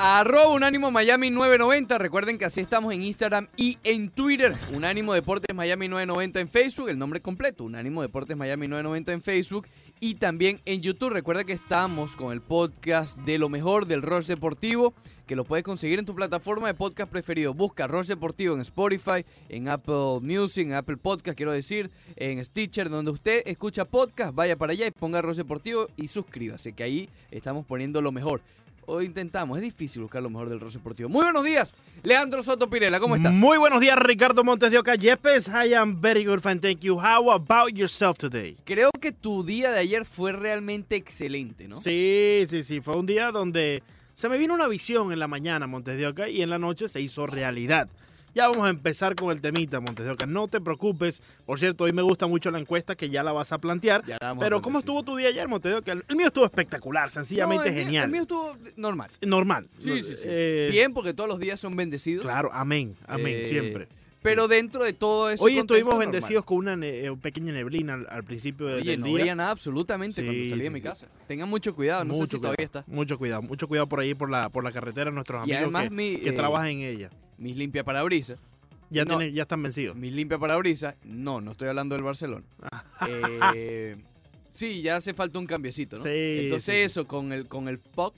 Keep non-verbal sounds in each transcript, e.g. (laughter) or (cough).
Arroba Unánimo Miami 990. Recuerden que así estamos en Instagram y en Twitter. Unánimo Deportes Miami 990 en Facebook. El nombre completo. Unánimo Deportes Miami 990 en Facebook. Y también en YouTube. Recuerda que estamos con el podcast de lo mejor del Rush Deportivo. Que lo puedes conseguir en tu plataforma de podcast preferido. Busca Rush Deportivo en Spotify, en Apple Music, en Apple Podcast, quiero decir, en Stitcher, donde usted escucha podcast. Vaya para allá y ponga Rush Deportivo y suscríbase. Que ahí estamos poniendo lo mejor. Hoy intentamos, es difícil buscar lo mejor del Rush Deportivo. Muy buenos días, Leandro Soto Pirela, ¿cómo estás? Muy buenos días, Ricardo Montes de Oca Yepes. I am very good, fine, thank you. How about yourself today? Creo que tu día de ayer fue realmente excelente, ¿no? Sí, sí, sí. Fue un día donde se me vino una visión en la mañana, Montes de Oca, y en la noche se hizo realidad. Ya vamos a empezar con el temita, Montes de Oca. No te preocupes. Por cierto, hoy me gusta mucho la encuesta que ya la vas a plantear. Pero ¿cómo estuvo tu día ayer, Montes de Oca? El mío estuvo espectacular, sencillamente No, el mío- genial. El mío estuvo normal. Normal. Sí, sí, sí. Eh, Bien, porque todos los días son bendecidos. Claro, amén, amén, Eh, siempre. Pero dentro de todo eso. Hoy estuvimos bendecidos con una ne- eh, pequeña neblina al, al principio de- Oye, del no día. veía nada absolutamente cuando Sí, salí de mi casa. Tengan mucho cuidado, no sé si cuidado, todavía está. mucho cuidado, mucho cuidado por ahí por la por la carretera nuestros Y amigos además que, mi, que eh, trabajan en ella. Mis limpia parabrisas. Ya no. ya están vencidos. Mis limpia parabrisas. No, no estoy hablando del Barcelona. (laughs) Eh, sí, ya hace falta un cambiecito, ¿no? Sí, Entonces sí, sí. eso con el con el fog,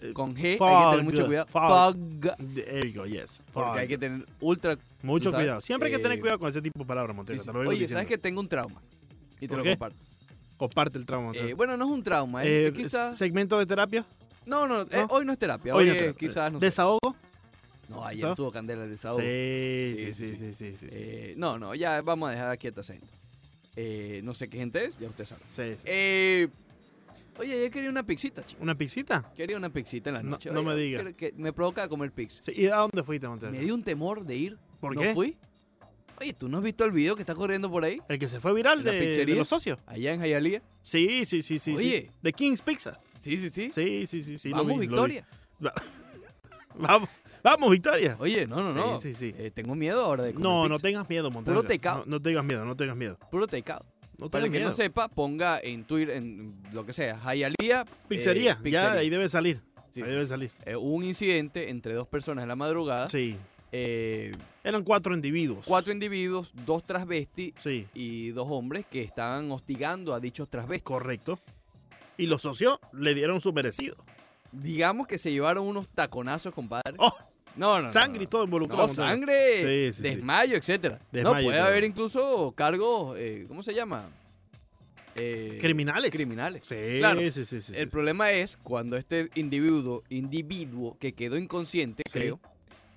Eh, con G, hay que fog, tener mucho cuidado. fog. Fog, There you go, yes. porque Fuck. hay que tener ultra mucho cuidado. Siempre hay que tener eh, cuidado con ese tipo de palabras, Montero. Sí, sí. Oye, diciendo. ¿sabes que tengo un trauma? Y te ¿Por lo qué? comparto. Comparte el trauma. Eh, bueno, no es un trauma, Eh, quizás... segmento de terapia. No, no, eh, ¿no? hoy no es terapia, Hoy hoy, no es terapia. quizás... No, sé. No ayer tuvo candela el desahogo. Sí, Sí, sí, sí, sí, sí, sí, sí, sí. Eh, no, no, ya vamos a dejar quieta esa gente. Eh, no sé qué gente es, ya usted sabe. Sí. Eh, oye, ayer quería una pixita, chico. ¿Una pisita? Quería una pixita en la No- noche. no Oye, me diga. que- que me provoca comer. Sí. ¿Y a dónde fuiste, Montero? Me dio un temor de ir. ¿Por ¿No qué? fui? Oye, ¿tú no has visto el video que está corriendo por ahí? El que se fue viral ¿En la de, los socios. Allá en Hialeah. Sí, sí, sí, sí. sí. Oye. De King's Pizza. Sí, sí, sí. Sí, sí, sí. sí lo Vamos, vi, lo vi. Victoria. (laughs) Vamos, vamos, Victoria. Oye, no, no, Sí, no. sí, sí. Eh, tengo miedo ahora de comer No, no tengas miedo, Montero. Puro takeout. No, no tengas miedo, no tengas miedo. Puro takeout. No Para el que miedo. no sepa, ponga en Twitter, en lo que sea, Hialeah. eh, Pizzería, ya ahí debe salir. Sí, ahí debe salir. Eh, hubo un incidente entre dos personas en la madrugada. Sí. Eh, Eran cuatro individuos. cuatro individuos, dos transvestis Sí, y dos hombres que estaban hostigando a dichos transvestis. correcto. Y los socios le dieron su merecido. Digamos que se llevaron unos taconazos, compadre. Oh, no, no, no, sangre no. y todo involucrado. No, sangre, Sí, sí, sí. desmayo, etcétera. no, Desmayo, puede claro. haber incluso cargos, eh, ¿cómo se llama? Eh, Criminales. Criminales. Sí, Claro. sí, sí, sí, sí. El problema es cuando este individuo, individuo que quedó inconsciente, Sí. creo,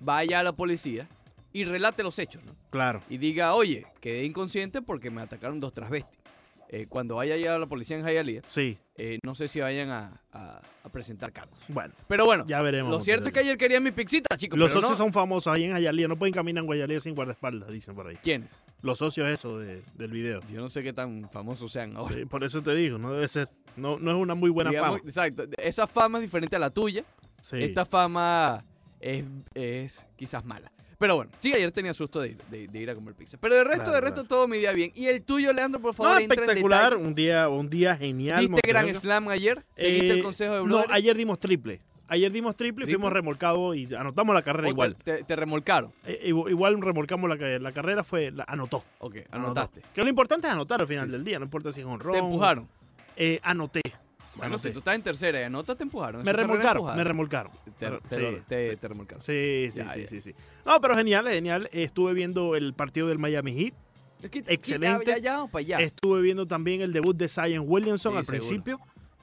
vaya a la policía y relate los hechos, ¿no? Claro. Y diga, oye, quedé inconsciente porque me atacaron dos transvestis. Eh, cuando vaya ya la policía en Hialeah, Sí. eh, no sé si vayan a, a- a presentar cargos. Bueno, Pero bueno, ya veremos. lo cierto es que ayer querían mi pixita, chicos. Los pero socios no. son famosos ahí en Ayalía. No pueden caminar en Guayalía sin guardaespaldas, dicen por ahí. ¿Quiénes? Los socios, eso de- del video. Yo no sé qué tan famosos sean ahora. Sí, por eso te digo, no debe ser. No, no es una muy buena Digamos, fama. Exacto. Esa fama es diferente a la tuya. Sí. Esta fama es, es quizás mala. Pero bueno, sí, ayer tenía susto de ir, de, de ir a comer pizza. Pero de resto, Claro, de resto, claro. todo mi día bien. Y el tuyo, Leandro, por No, favor, entra en espectacular. Un día, un día genial. ¿Viste Montenegro. Gran Slam ayer? ¿Seguiste el Eh, consejo de No, Blue? ayer dimos triple. Ayer dimos triple, y ¿Triple? fuimos remolcados y anotamos la carrera ¿O te- igual. Te, te remolcaron. Eh, igu- igual remolcamos la, la carrera, fue la, anotó. Ok, anotó. anotaste. Que lo importante es anotar al final Sí, del día, no importa si es un Te empujaron. Eh, anoté. Bueno, si tú estás en tercera y anotas, te empujaron. Me remolcaron, me remolcaron. Te, te sí, te- sí. te remolcaron. Sí, sí, Ya, sí, ya. sí, sí. No, pero genial, genial. Estuve viendo el partido del Miami Heat. Es que- Excelente. Ya, ya, ya vamos para allá. Estuve viendo también el debut de Zion Williamson Sí, al seguro. principio.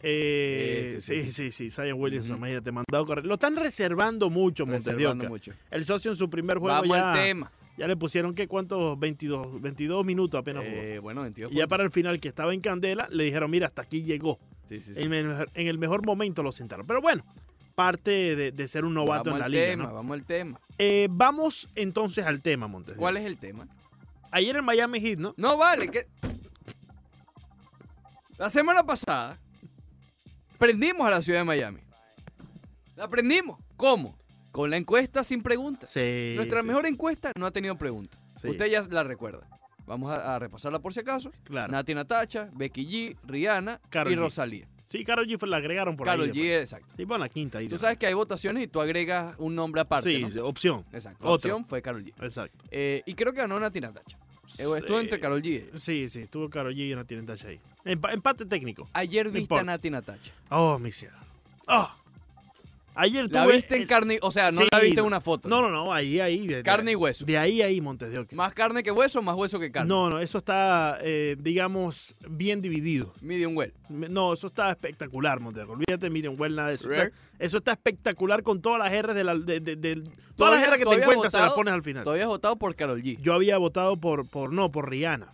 Eh, Sí, sí, sí, sí. sí, sí, Zion Williamson, Ujú. imagínate, mandado a correr. Lo están reservando mucho, mucho. El socio en su primer juego Vamos ya, al tema. ya le pusieron, ¿qué? ¿Cuántos? 22, 22 minutos apenas jugó. Eh, bueno, 22 Y ya para el final, que estaba en candela, le dijeron, mira, hasta aquí llegó. Sí, sí, sí. En el, en el mejor momento lo sentaron. Pero bueno, parte de, de ser un novato vamos en la al liga. tema, ¿no? vamos al tema. Eh, vamos entonces al tema, Montes. ¿Cuál es el tema? Ayer en Miami Heat, ¿no? No vale, que. La semana pasada prendimos a la ciudad de Miami. La prendimos. ¿Cómo? Con la encuesta sin preguntas. Sí. Nuestra sí, mejor encuesta no ha tenido preguntas. Sí. Usted ya la recuerda. Vamos a, a repasarla por si acaso. Claro. Nati Natacha, Becky G, Rihanna Karol y G. Rosalía. Sí, Carol G fue, la agregaron por Carol ahí. G, exacto. Sí, pon la quinta ahí. Tú sabes que hay votaciones y tú agregas un nombre aparte, Sí, opción. Exacto. La Otra. opción fue Carol G. Exacto. Eh, y creo que ganó Nati Natacha. Eh, Estuvo entre Carol G. Sí, sí, estuvo Carol G y Nati Natacha ahí. Empa- empate técnico. Ayer viste a. Nati Natacha. Oh, mi cielo. Oh. Ayer La tuve viste en carne, o sea, no Sí, la viste en una foto. No, no, no, ahí, ahí. De, de- Carne y hueso. De ahí, ahí, Montes de Oca. Más carne que hueso, más hueso que carne. No, no, eso está, eh, digamos, bien dividido. Medium well. Me- No, eso está espectacular, Montes de Oca. Olvídate, miren, well, nada de eso. Rare. Está- eso está espectacular con todas las R de la. De, de- de- todas las Todavía- R que te todavía encuentras se las votado- pones al final. Todavía has votado por Carol G. Yo había votado por, por no, por Rihanna.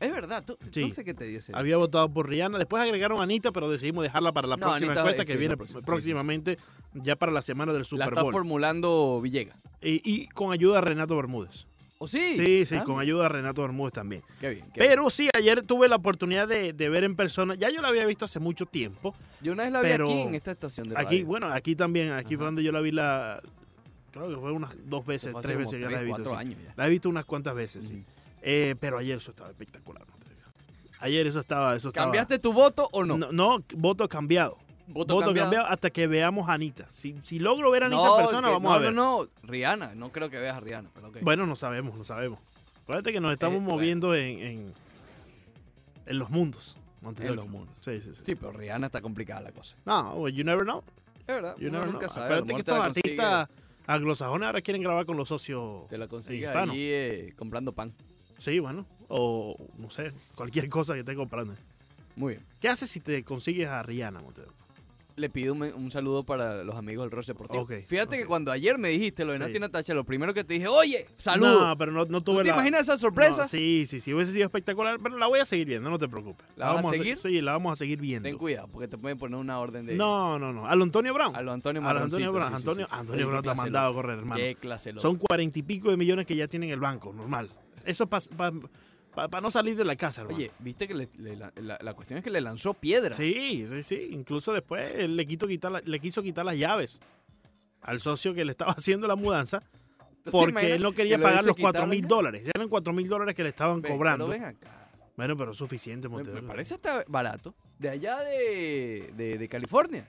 Es verdad, tú, Sí. no sé qué te dice. Había votado por Rihanna. Después agregaron a Anita, pero decidimos dejarla para la No, próxima Anita, encuesta que viene la próxima, próximamente, ya para la semana del La Super está Bowl. formulando Villegas. Y, y con ayuda de Renato Bermúdez. ¿O sí? Sí, sí, Ah, con ayuda de Renato Bermúdez también. Qué bien. qué bien. Pero sí, ayer tuve la oportunidad de, de ver en persona. Ya yo la había visto hace mucho tiempo. Yo una vez la vi aquí en esta estación de radio. Aquí, bueno, aquí también, aquí Ajá. fue donde yo la vi la. Creo que fue unas dos veces, tres veces que la he visto. sí. La he visto unas cuantas veces, sí. Eh, pero ayer eso estaba espectacular. Ayer eso estaba. Eso estaba ¿Cambiaste tu voto o no? No, no, voto cambiado. Voto, Voto cambiado. cambiado hasta que veamos a Anita. Si, si logro ver a Anita No, en persona, que- vamos no, a ver. No, no, Rihanna. No creo que veas a Rihanna. Pero. Bueno, no sabemos, no sabemos. Acuérdate que nos estamos Eh, bueno. moviendo en, en, en los mundos. En los mundos. Sí, sí, sí. Sí, pero Rihanna está complicada la cosa. No, you never know. Es verdad. You never nunca know. sabe. Acuérdate que estos artistas anglosajones ahora quieren grabar con los socios Te la consigues allí eh, comprando pan. Sí, bueno. O, no sé, cualquier cosa que estés comprando. Muy bien. ¿Qué haces si te consigues a Rihanna, Oca? Le pido un, un saludo para los amigos del Roche Deportivo. Ok, Fíjate que cuando ayer me dijiste lo de Sí. Nati Natacha, lo primero que te dije, oye, saludo. No, pero no, no ¿Tú tuve te la... imaginas esa sorpresa? No, sí, sí, sí, hubiese sido espectacular, pero la voy a seguir viendo, no te preocupes. ¿La a vamos se- seguir? sí, la vamos a seguir viendo. Ten cuidado, porque te pueden poner una orden de... No, no, no. A lo Antonio Brown. A lo Antonio A lo Antonio Brown. sí, sí, Antonio, sí. Antonio Brown te ha mandado a correr, hermano. Qué clase loca. Son cuarenta y pico de millones que ya tienen el banco, normal. Eso es para no salir de la casa, hermano. Oye, viste que le- le- la, la- cuestión es que le lanzó piedra. Sí, sí, sí. Incluso después él le, quitar la- le quiso quitar las llaves al socio que le estaba (laughs) haciendo la mudanza ¿Tú te porque él no que quería pagar los quitado cuatro la mil llave? dólares. Ya eran cuatro mil dólares que le estaban Ven, cobrando. Pero ven acá. Bueno, pero suficiente, Me, Montes. me parece hasta barato. De allá de, de, de California.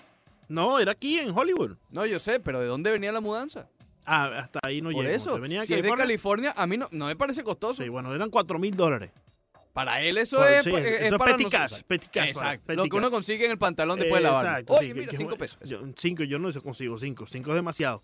No, era aquí en Hollywood. No, yo sé, pero ¿de dónde venía la mudanza? Ah, hasta ahí no Por eso. Venía si es de California. A mí no, no me parece costoso. Sí, bueno, eran cuatro mil dólares. Para él eso Bueno, es, sí, es, eso es para petty nosotros. cash, petty cash, Exacto. petty Lo que cash. uno consigue en el pantalón después de lavar. Exacto, Oye, sí, mira, que- cinco pesos. yo- cinco, yo no consigo cinco. Cinco es demasiado.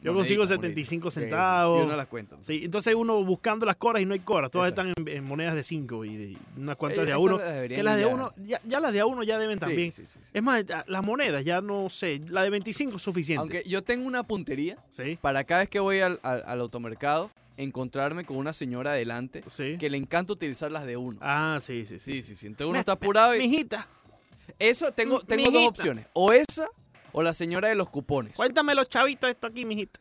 Yo consigo monedita. 75 Ok, centavos. Y uno las cuenta. Sí, entonces uno buscando las coras y no hay coras. Todas Exacto. están en, en monedas de 5 y de- unas cuantas Eh, de a uno. las Que las de ya- uno, ya, ya las de a uno ya deben Sí, también. sí, sí, sí. Es más, las monedas ya no sé. La de 25 es suficiente. Aunque yo tengo una puntería Sí, para cada vez que voy al, al- al automercado encontrarme con una señora adelante sí. que le encanta utilizar las de uno. Ah, sí, sí, sí. Sí, sí. Entonces uno está apurado y Mijita, eso tengo, tengo dos opciones. O esa o la señora de los cupones. cuéntame los chavitos esto aquí, mijita.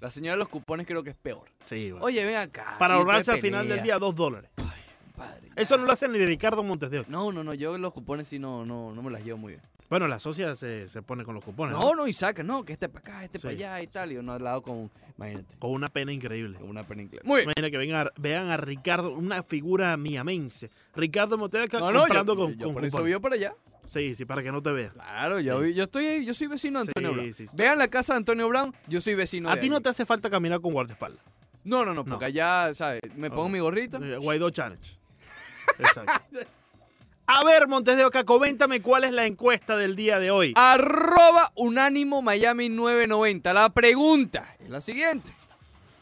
La señora de los cupones creo que es peor. Sí, bueno. Oye, ven acá. Para ahorrarse al final del día dos dólares. Compadre, Eso ya. no lo hace ni Ricardo Montes de Oca. No, no, no. Yo los cupones sí no, no, no me las llevo muy bien. Bueno, la socia se, se pone con los cupones. No, no, y saca. No, que este para acá, este Sí. para allá y tal. Y uno al lado con, imagínate, Con una pena increíble. con una pena inglesa. Muy bien. Imagina que vengan, vean a Ricardo, una figura miamense. Ricardo Montes No, no, comprando yo, con, yo con por eso cupones. vivo para allá. Sí, sí, para que no te veas. Claro, yo, Sí. yo estoy ahí, yo soy vecino de Antonio Brown. sí, sí. Vean la casa de Antonio Brown, yo soy vecino A de ti no te hace falta caminar con guardaespaldas. No, no, no, porque No. allá, ¿sabes? Me pongo mi gorrito. Eh, Guaidó Challenge. Exacto. (laughs) A ver, Montes de Oca, coméntame cuál es la encuesta del día de hoy. Arroba Unánimo Miami 990. La pregunta es la siguiente.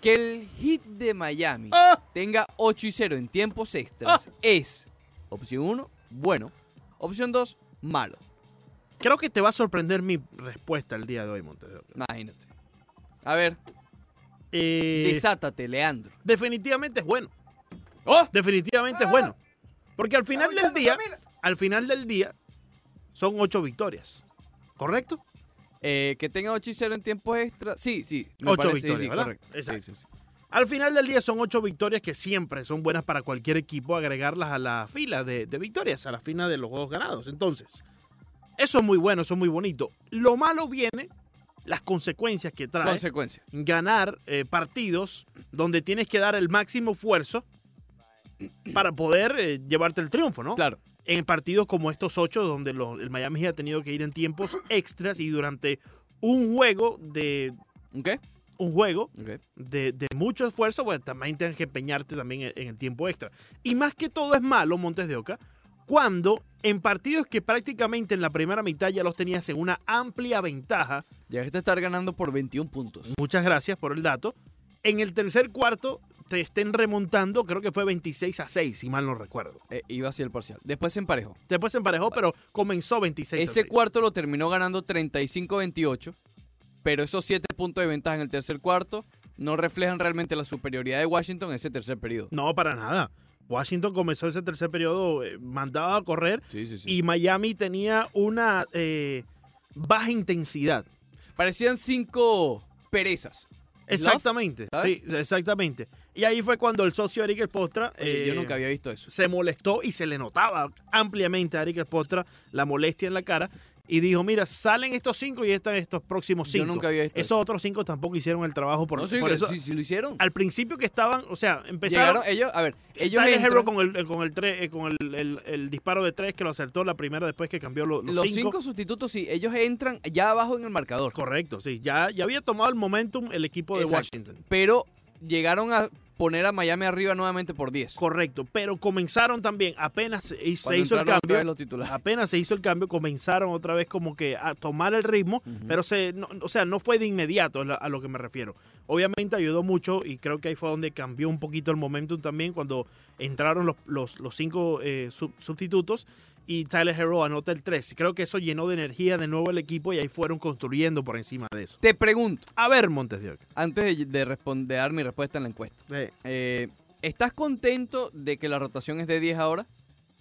Que el hit de Miami Ah. tenga 8 y 0 en tiempos extras es opción 1, bueno. Opción 2, malo. Creo que te va a sorprender mi respuesta el día de hoy, Montes. Imagínate. A ver, Eh, desátate, Leandro. definitivamente es bueno. ¡Oh! Definitivamente es bueno. Porque al final del día, al final del día, son ocho victorias. ¿Correcto? Eh, que tenga 8 y 0 en tiempos extras. Sí, sí. me Ocho parece, sí, victorias, sí, ¿verdad? correcto. Exacto. sí, sí. Al final del día son ocho victorias que siempre son buenas para cualquier equipo agregarlas a la fila de, de victorias, a la fila de los juegos ganados. Entonces, eso es muy bueno, eso es muy bonito. Lo malo viene las consecuencias que trae Consecuencia. ganar eh, partidos donde tienes que dar el máximo esfuerzo para poder eh, llevarte el triunfo, ¿no? Claro. en partidos como estos ocho, donde los- el Miami ha tenido que ir en tiempos extras y durante un juego de ¿Ok? Un juego de, de mucho esfuerzo, pues también tienes que empeñarte también en, en el tiempo extra. Y más que todo es malo, Montes de Oca, cuando en partidos que prácticamente en la primera mitad ya los tenías en una amplia ventaja, Llegaste a estar ganando por 21 puntos. muchas gracias por el dato, en el tercer cuarto te estén remontando, creo que fue 26 a 6, si mal no recuerdo. Eh, iba hacia el parcial. Después se emparejó. Después se emparejó, pero comenzó 26 a Ese 6. cuarto lo terminó ganando 35-28, pero esos 7 puntos de ventaja en el tercer cuarto no reflejan realmente la superioridad de Washington en ese tercer periodo. No, para nada. Washington comenzó ese tercer periodo, eh, mandaba a correr Sí, sí, sí. y Miami tenía una eh, baja intensidad. Parecían cinco perezas. Exactamente, sí, exactamente. Y ahí fue cuando el socio Eric Espostra Oye, yo eh, nunca había visto eso. se molestó y se le notaba ampliamente a Eric Espostra la molestia en la cara y dijo, mira, salen estos cinco y están estos próximos Yo cinco. nunca había visto Esos otros cinco tampoco hicieron el trabajo por, no, sí, por eso. sí, sí lo hicieron. Al principio que estaban, o sea, empezaron... Llegaron ellos, a ver, ellos Tyler con el, con el, tre- eh, con el, el- el disparo de tres que lo acertó la primera después que cambió lo- los, los cinco. cinco. sustitutos, sí, ellos entran ya abajo en el marcador. Correcto, sí. Ya, ya había tomado el momentum el equipo de Exacto. Washington. Pero llegaron a poner a Miami arriba nuevamente por 10. Correcto, pero comenzaron también, apenas se, se hizo el cambio, vez los titulares. apenas se hizo el cambio, comenzaron otra vez como que a tomar el ritmo, pero se, no- o sea, no fue de inmediato a lo que me refiero. Obviamente ayudó mucho y creo que ahí fue donde cambió un poquito el momentum también cuando entraron los, los, los cinco eh, sub- sustitutos y Tyler Hero anota el 3. Creo que eso llenó de energía de nuevo el equipo y ahí fueron construyendo por encima de eso. Te pregunto, A ver, Montes de Oca. antes de, de respon- de dar mi respuesta en la encuesta, Eh, eh, ¿estás contento de que la rotación es de 10 ahora?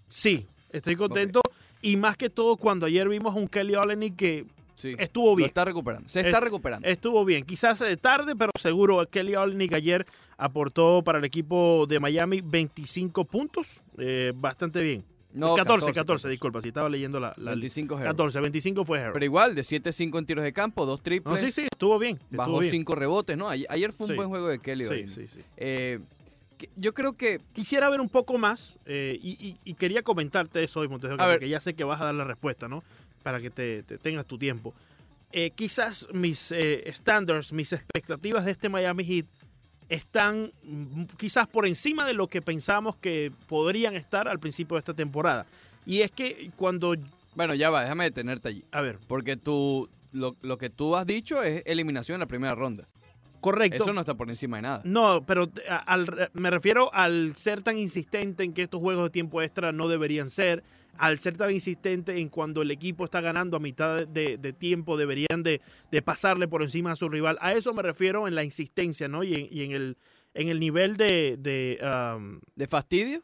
sí, estoy contento y más que todo cuando ayer vimos a un Kelly Olynyk que Sí. estuvo Lo bien. está recuperando. Se está Es- recuperando. Estuvo bien, quizás eh, tarde, pero seguro Kelly Olynyk ayer aportó para el equipo de Miami 25 puntos, eh, bastante bien. No, 14, 14, disculpa, si estaba leyendo la, la 25 Herro. 14, 25 fue Harry. Pero igual, de 7-5 en tiros de campo, dos No, triples, sí, sí, estuvo bien. Estuvo bajó bien. 5 rebotes, ¿no? Ayer, fue un Sí. buen juego de Kelly. Sí, Olynyk. sí, sí. Eh, yo creo que Quisiera ver un poco más eh, y, y- y quería comentarte eso hoy, Montes A ver. porque ya sé que vas a dar la respuesta, ¿no? Para que te, te tengas tu tiempo. Eh, quizás mis eh, standards, mis expectativas de este Miami Heat están quizás por encima de lo que pensamos que podrían estar al principio de esta temporada. Y es que cuando, Bueno, ya va, déjame detenerte allí. a ver, Porque tú, lo, lo que tú has dicho es eliminación en la primera ronda. correcto. Eso no está por encima de nada. No, pero a- al- me refiero al ser tan insistente en que estos juegos de tiempo extra no deberían ser, al ser tan insistente en cuando el equipo está ganando a mitad de, de tiempo deberían de, de pasarle por encima a su rival. A eso me refiero en la insistencia, ¿no? Y en, y en el, en el nivel de... de, um, ¿De fastidio?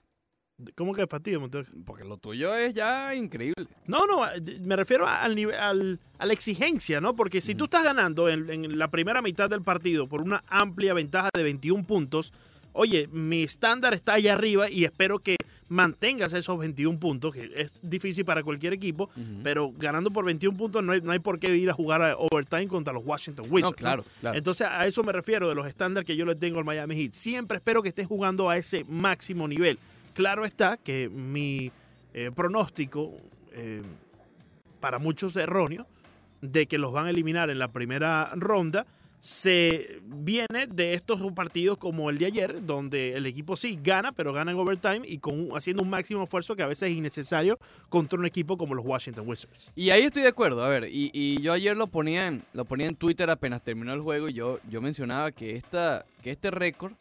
¿Cómo que fastidio? Montero? Porque lo tuyo es ya increíble. No, no, me refiero al nivel, al- a la exigencia, ¿no? Porque si tú estás ganando en, en la primera mitad del partido por una amplia ventaja de 21 puntos, oye, mi estándar está allá arriba y espero que mantengas esos 21 puntos, que es difícil para cualquier equipo, pero ganando por 21 puntos no hay, no hay por qué ir a jugar a overtime contra los Washington Wizards. No, claro, claro. Entonces a eso me refiero de los estándares que yo le tengo al Miami Heat. Siempre espero que estés jugando a ese máximo nivel. Claro está que mi eh, pronóstico, eh, para muchos erróneo, de que los van a eliminar en la primera ronda, se viene de estos partidos como el de ayer, donde el equipo sí gana, pero gana en overtime y con haciendo un máximo esfuerzo que a veces es innecesario contra un equipo como los Washington Wizards. Y ahí estoy de acuerdo. A ver, y, y yo ayer lo ponía, en, lo ponía en Twitter apenas terminó el juego y yo, yo mencionaba que, esta, que este récord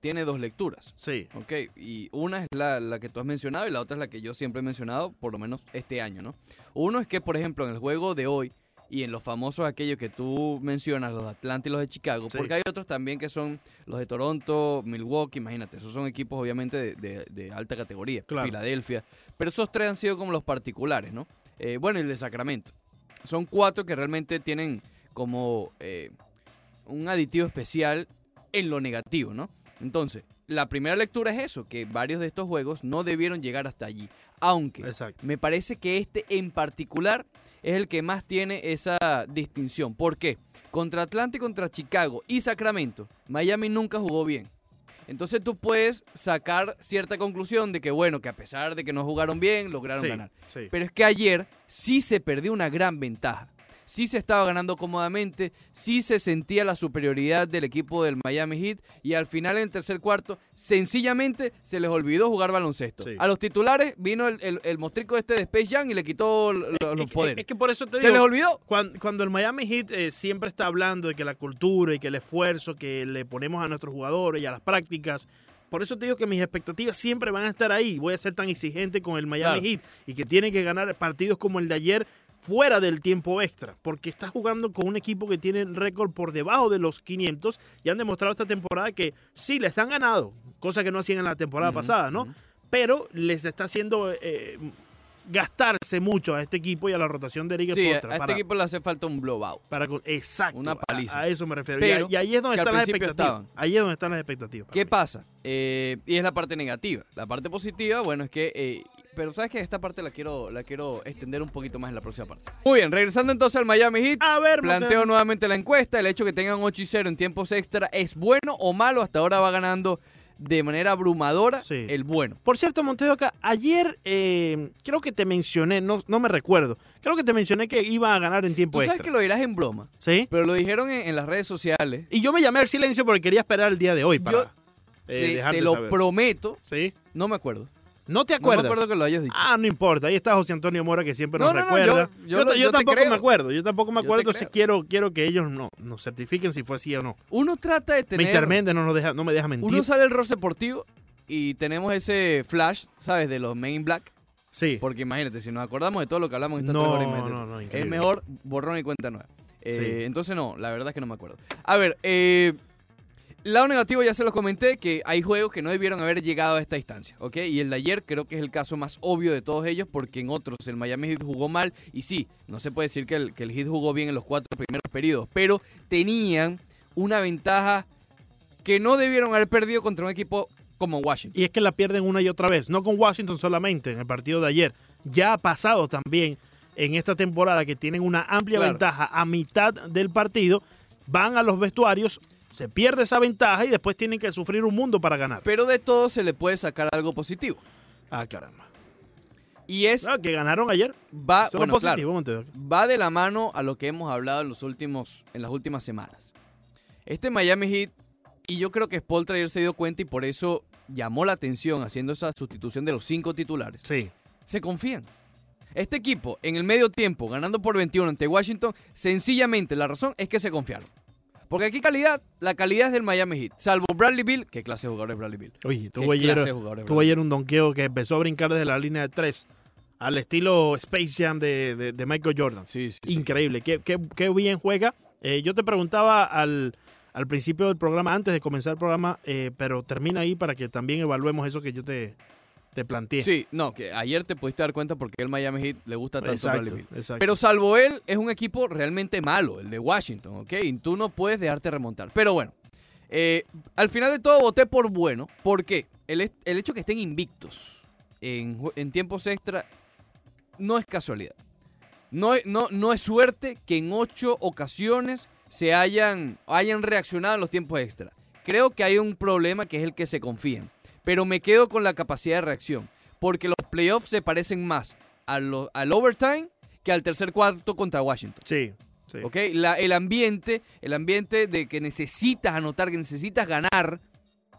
tiene dos lecturas. Sí, Ok, y una es la, la que tú has mencionado y la otra es la que yo siempre he mencionado, por lo menos este año, ¿no? Uno es que, por ejemplo, en el juego de hoy y en los famosos aquellos que tú mencionas, los de Atlanta y los de Chicago, Sí. porque hay otros también que son los de Toronto, Milwaukee, imagínate, esos son equipos obviamente de, de- de alta categoría, Claro. Filadelfia, pero esos tres han sido como los particulares, ¿no? Eh, bueno, y el de Sacramento. Son cuatro que realmente tienen como eh, un aditivo especial en lo negativo, ¿no? Entonces, la primera lectura es eso, que varios de estos juegos no debieron llegar hasta allí. Aunque exacto. me parece que este en particular es el que más tiene esa distinción. ¿Por qué? Contra Atlanta y contra Chicago y Sacramento, Miami nunca jugó bien. Entonces tú puedes sacar cierta conclusión de que, bueno, que a pesar de que no jugaron bien, lograron Sí, ganar. sí. Pero es que ayer sí se perdió una gran ventaja. Sí se estaba ganando cómodamente, sí se sentía la superioridad del equipo del Miami Heat y al final en el tercer cuarto sencillamente se les olvidó jugar baloncesto. Sí. A los titulares vino el, el, el mostrico este de Space Jam y le quitó lo- los Es poderes. Es que por eso te se digo, les olvidó. Cuando, cuando el Miami Heat eh, siempre está hablando de que la cultura y que el esfuerzo que le ponemos a nuestros jugadores y a las prácticas, por eso te digo que mis expectativas siempre van a estar ahí. Voy a ser tan exigente con el Miami Claro. Heat y que tienen que ganar partidos como el de ayer fuera del tiempo extra, porque está jugando con un equipo que tiene el récord por debajo de los 500 y han demostrado esta temporada que sí les han ganado, cosa que no hacían en la temporada Ujú, pasada, ¿no? ujú. Pero les está haciendo eh, gastarse mucho a este equipo y a la rotación de Eric Sí, a, Spoelstra a este para- equipo le hace falta un blowout. para exacto. Una a- paliza. A, eso me refiero. Pero y, a- y ahí es donde están las expectativas. estaban. Ahí es donde están las expectativas. ¿Qué mí. pasa? Eh, y es la parte negativa. La parte positiva, bueno, es que... eh, pero sabes que esta parte la quiero, la quiero extender un poquito más en la próxima parte. Muy bien, regresando entonces al Miami Heat. A ver, Planteo nuevamente la encuesta. El hecho que tengan 8 y 0 en tiempos extra es bueno o malo. Hasta ahora va ganando de manera abrumadora Sí. el bueno. Por cierto, Montedoca, ayer eh, creo que te mencioné, no, no me recuerdo, creo que te mencioné que iba a ganar en tiempo Tú sabes extra. que lo dirás en broma, ¿Sí? pero lo dijeron en, en las redes sociales. Y yo me llamé al silencio porque quería esperar el día de hoy para Yo eh, te, lo saber. prometo. ¿Sí? No me acuerdo. ¿No te No me acuerdas? acuerdo que lo hayas dicho. Ah, no importa. Ahí está José Antonio Mora que siempre No, nos no, no, recuerda. yo- yo yo, lo- ta- yo yo te tampoco me acuerdo. Yo tampoco me acuerdo. Entonces quiero, quiero que ellos no, nos certifiquen si fue así o no. Uno trata de tener... Mr. Méndez no, nos deja, no me deja mentir. Uno sale el rol deportivo y tenemos ese flash, ¿sabes? De los Men in Black. sí. Porque imagínate, si nos acordamos de todo lo que hablamos en estas No, tres horas no, no, es mejor borrón y cuenta nueva. Eh, Sí. Entonces no, la verdad es que no me acuerdo. A ver, eh, lado negativo ya se los comenté, que hay juegos que no debieron haber llegado a esta instancia, ¿ok? Y el de ayer creo que es el caso más obvio de todos ellos, porque en otros el Miami Heat jugó mal, y sí, no se puede decir que el, que el Heat jugó bien en los cuatro primeros periodos, pero tenían una ventaja que no debieron haber perdido contra un equipo como Washington. Y es que la pierden una y otra vez. No con Washington solamente en el partido de ayer. Ya ha pasado también en esta temporada que tienen una amplia Claro. ventaja a mitad del partido. Van a los vestuarios, se pierde esa ventaja y después tienen que sufrir un mundo para ganar. Pero de todo se le puede sacar algo positivo. Ah, caramba. Y es, Ah, que ganaron ayer. va, bueno, positivo, claro, va de la mano a lo que hemos hablado en, los últimos, en las últimas semanas. Este Miami Heat, y yo creo que Spoltra ayer se dio cuenta y por eso llamó la atención haciendo esa sustitución de los cinco titulares. Sí. Se confían. Este equipo, en el medio tiempo, ganando por 21 ante Washington, sencillamente la razón es que se confiaron. Porque aquí calidad, la calidad es del Miami Heat. Salvo Bradley Bill, ¿qué clase de jugador es Bradley Bill? Oye, ¿Qué tuvo ayer, tuvo ayer un donqueo que empezó a brincar desde la línea de tres al estilo Space Jam de, de- de Michael Jordan. Sí, sí, sí. Increíble, qué, qué- qué bien juega. Eh, yo te preguntaba al, al principio del programa, antes de comenzar el programa, eh, pero termina ahí para que también evaluemos eso que yo te, te planteé. Sí, no, que ayer te pudiste dar cuenta porque el Miami Heat le gusta tanto exacto, Bradley exacto. Pero salvo él, es un equipo realmente malo, el de Washington, ¿ok? Y tú no puedes dejarte remontar. Pero bueno, eh, al final de todo voté por bueno. ¿Por qué? El, el hecho que estén invictos en, tiempos extra no es casualidad. No, es- no, no es suerte que en ocho ocasiones se hayan, hayan reaccionado en los tiempos extra. Creo que hay un problema que es el que se confían. Pero me quedo con la capacidad de reacción. Porque los playoffs se parecen más a lo- al overtime que al tercer cuarto contra Washington. sí, sí. ¿Ok? La- el ambiente, el ambiente de que necesitas anotar, que necesitas ganar,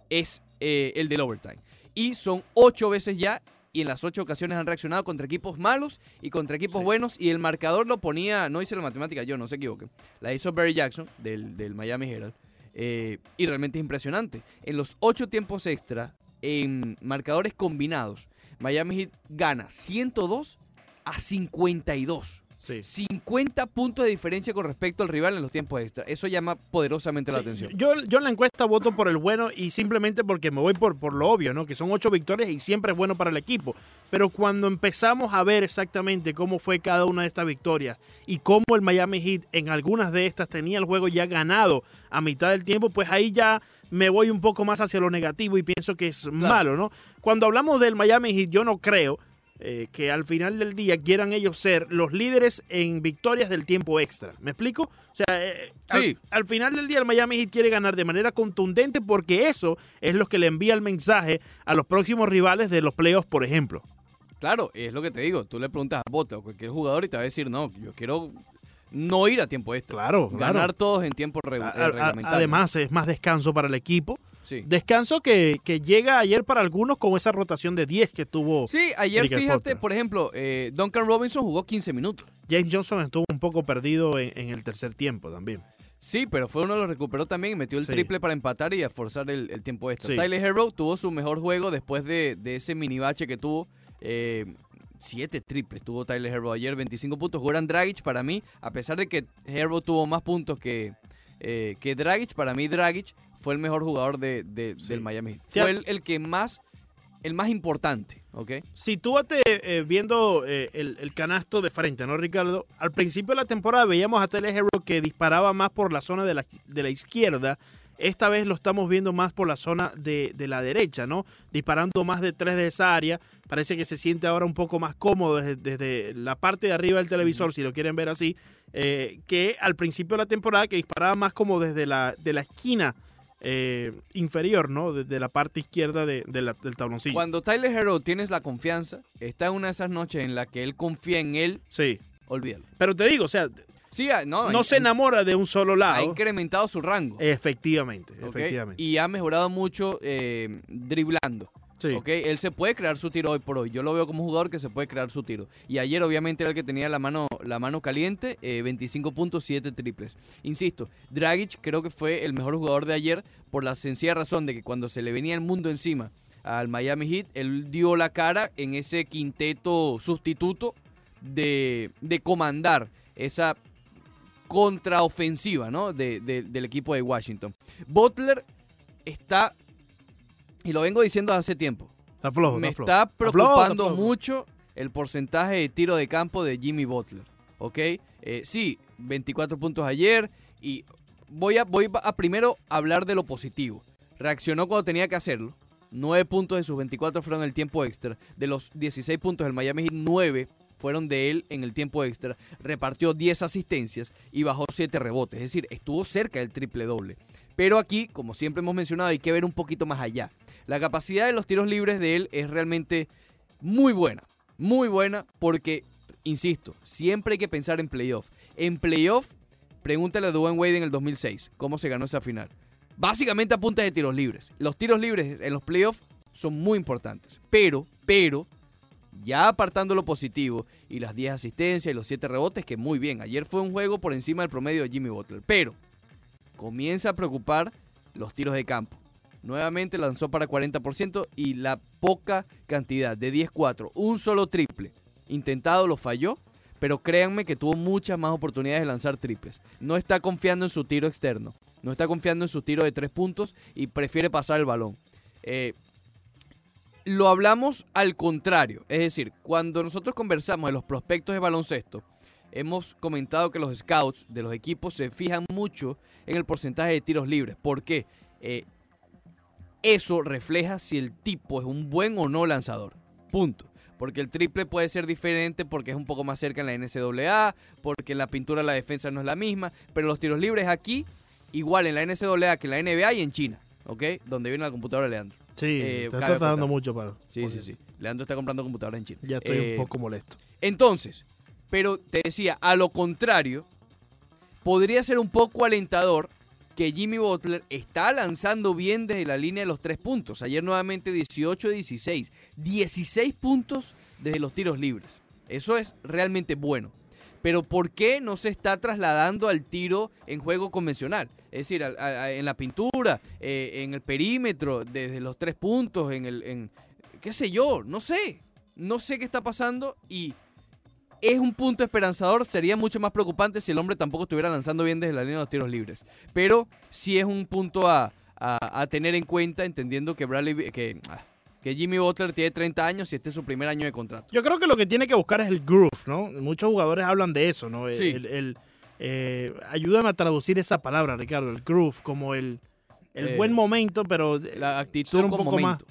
es eh, el del overtime. Y son ocho veces ya, y en las ocho ocasiones han reaccionado contra equipos malos y contra equipos Sí. buenos, y el marcador lo ponía, no hice la matemática yo, no se equivoque, la hizo Barry Jackson del, del Miami Herald, eh, y realmente es impresionante. En los ocho tiempos extra, en marcadores combinados, Miami Heat gana 102 a 52. sí. 50 puntos de diferencia con respecto al rival en los tiempos extra. Eso llama poderosamente la atención. Yo, yo en la encuesta voto por el bueno y simplemente porque me voy por, por lo obvio, ¿no? Que son ocho victorias y siempre es bueno para el equipo. Pero cuando empezamos a ver exactamente cómo fue cada una de estas victorias y cómo el Miami Heat en algunas de estas tenía el juego ya ganado a mitad del tiempo, pues ahí ya me voy un poco más hacia lo negativo y pienso que es malo, ¿no? Cuando hablamos del Miami Heat, yo no creo eh, que al final del día quieran ellos ser los líderes en victorias del tiempo extra. ¿Me explico? O sea, eh, Sí. al, al final del día el Miami Heat quiere ganar de manera contundente porque eso es lo que le envía el mensaje a los próximos rivales de los playoffs, por ejemplo. Claro, es lo que te digo. Tú le preguntas a Bota o cualquier jugador y te va a decir, no, yo quiero no ir a tiempo extra. Claro, claro. Ganar todos en tiempo A- eh, reglamentario. además, es más descanso para el equipo. Sí. Descanso que, que llega ayer para algunos con esa rotación de 10 que tuvo Sí, ayer fíjate, por ejemplo, eh, Duncan Robinson jugó 15 minutos. James Johnson estuvo un poco perdido en, en el tercer tiempo también. Sí, pero fue uno de los recuperó también y metió el Sí. triple para empatar y a forzar el, el tiempo extra. Sí. Tyler Hero tuvo su mejor juego después de, de ese mini bache que tuvo. eh, siete triples tuvo Tyler Hero ayer, 25 puntos. Goran Dragic para mí, a pesar de que Hero tuvo más puntos que, eh, que Dragic, para mí Dragic fue el mejor jugador de, de- Sí. del Miami. Fue el, el que más, el más importante, ¿ok? Sitúate eh, viendo eh, el, el canasto de frente, ¿no, Ricardo? Al principio de la temporada veíamos a Tyler Hero que disparaba más por la zona de la, de la izquierda. Esta vez lo estamos viendo más por la zona de, de la derecha, ¿no? Disparando más de tres de esa área. Parece que se siente ahora un poco más cómodo desde, desde la parte de arriba del televisor, si lo quieren ver así, eh, que al principio de la temporada que disparaba más como desde la, de la esquina eh, inferior, ¿no? Desde la parte izquierda de- de la- del tabloncillo. Cuando Tyler Hero tienes la confianza, está en una de esas noches en la que él confía en él, Sí. olvídalo. Pero te digo, o sea, Sí, ah, no, no ha- se enamora de un solo ha lado. incrementado su rango. Efectivamente, efectivamente. Y ha mejorado mucho eh, driblando. Sí. ¿ok? Él se puede crear su tiro hoy por hoy. Yo lo veo como un jugador que se puede crear su tiro. Y ayer obviamente era el que tenía la mano, la mano caliente, eh, 25 puntos, 7 triples. Insisto, Dragic creo que fue el mejor jugador de ayer por la sencilla razón de que cuando se le venía el mundo encima al Miami Heat, él dio la cara en ese quinteto sustituto de, de comandar esa contraofensiva ¿no? de- de- del equipo de Washington. Butler está, y lo vengo diciendo hace tiempo, Está flojo, me está flojo. preocupando está flojo. mucho el porcentaje de tiro de campo de Jimmy Butler. ¿Ok? Eh, sí, 24 puntos ayer y voy a, voy a primero hablar de lo positivo. Reaccionó cuando tenía que hacerlo. 9 puntos de sus 24 fueron el tiempo extra. De los 16 puntos del Miami Heat, 9 fueron de él en el tiempo extra. Repartió 10 asistencias y bajó 7 rebotes. Es decir, estuvo cerca del triple doble. Pero aquí, como siempre hemos mencionado, hay que ver un poquito más allá. La capacidad de los tiros libres de él es realmente muy buena. Muy buena porque, insisto, siempre hay que pensar en playoff. En playoff, pregúntale a Dwayne Wade en el 2006 cómo se ganó esa final. Básicamente a de tiros libres. Los tiros libres en los playoffs son muy importantes. Pero, pero, ya apartando lo positivo y las 10 asistencias y los 7 rebotes, que muy bien. Ayer fue un juego por encima del promedio de Jimmy Butler. Pero comienza a preocupar los tiros de campo. Nuevamente lanzó para 40% y la poca cantidad de 10-4, un solo triple intentado lo falló, pero créanme que tuvo muchas más oportunidades de lanzar triples. No está confiando en su tiro externo, no está confiando en su tiro de tres puntos y prefiere pasar el balón. Eh, lo hablamos al contrario, es decir, cuando nosotros conversamos de los prospectos de baloncesto, hemos comentado que los scouts de los equipos se fijan mucho en el porcentaje de tiros libres. ¿Por qué? Eh, eso refleja si el tipo es un buen o no lanzador. Punto. Porque el triple puede ser diferente porque es un poco más cerca en la NCAA, porque en la pintura la defensa no es la misma, pero los tiros libres aquí, igual en la NCAA que en la NBA y en China, ¿ok? Donde viene la computadora Leandro. Sí, Eh, te está dando mucho para. Sí, sí, sí. Leandro está comprando computadoras en China. Ya estoy Eh, un poco molesto. entonces, pero te decía, a lo contrario, podría ser un poco alentador que Jimmy Butler está lanzando bien desde la línea de los tres puntos. Ayer nuevamente 18 de 16. 16 puntos desde los tiros libres. Eso es realmente bueno. Pero ¿por qué no se está trasladando al tiro en juego convencional? Es decir, a- a- en la pintura, eh, en el perímetro, desde los tres puntos, en el... En, ¿Qué sé yo? No sé. No sé qué está pasando y es un punto esperanzador. Sería mucho más preocupante si el hombre tampoco estuviera lanzando bien desde la línea de los tiros libres. Pero sí es un punto a, a- a tener en cuenta, entendiendo que Bradley, que, ah, que Jimmy Butler tiene 30 años y este es su primer año de contrato. Yo creo que lo que tiene que buscar es el groove, ¿no? Muchos jugadores hablan de eso, ¿no? El, Sí. el- el, eh, ayúdame a traducir esa palabra, Ricardo, el groove, como el, el Eh, buen momento, pero La actitud un poco momento.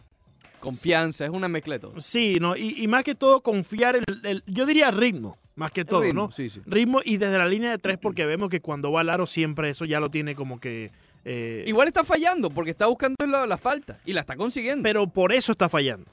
confianza, es una mezcla de todo. Sí, no, y, y más que todo confiar el, el- yo diría ritmo, más que todo, ritmo, ¿no? sí, sí. Ritmo y desde la línea de tres porque vemos que cuando va al aro siempre eso ya lo tiene como que eh, Igual está fallando porque está buscando la, la falta y la está consiguiendo. pero por eso está fallando.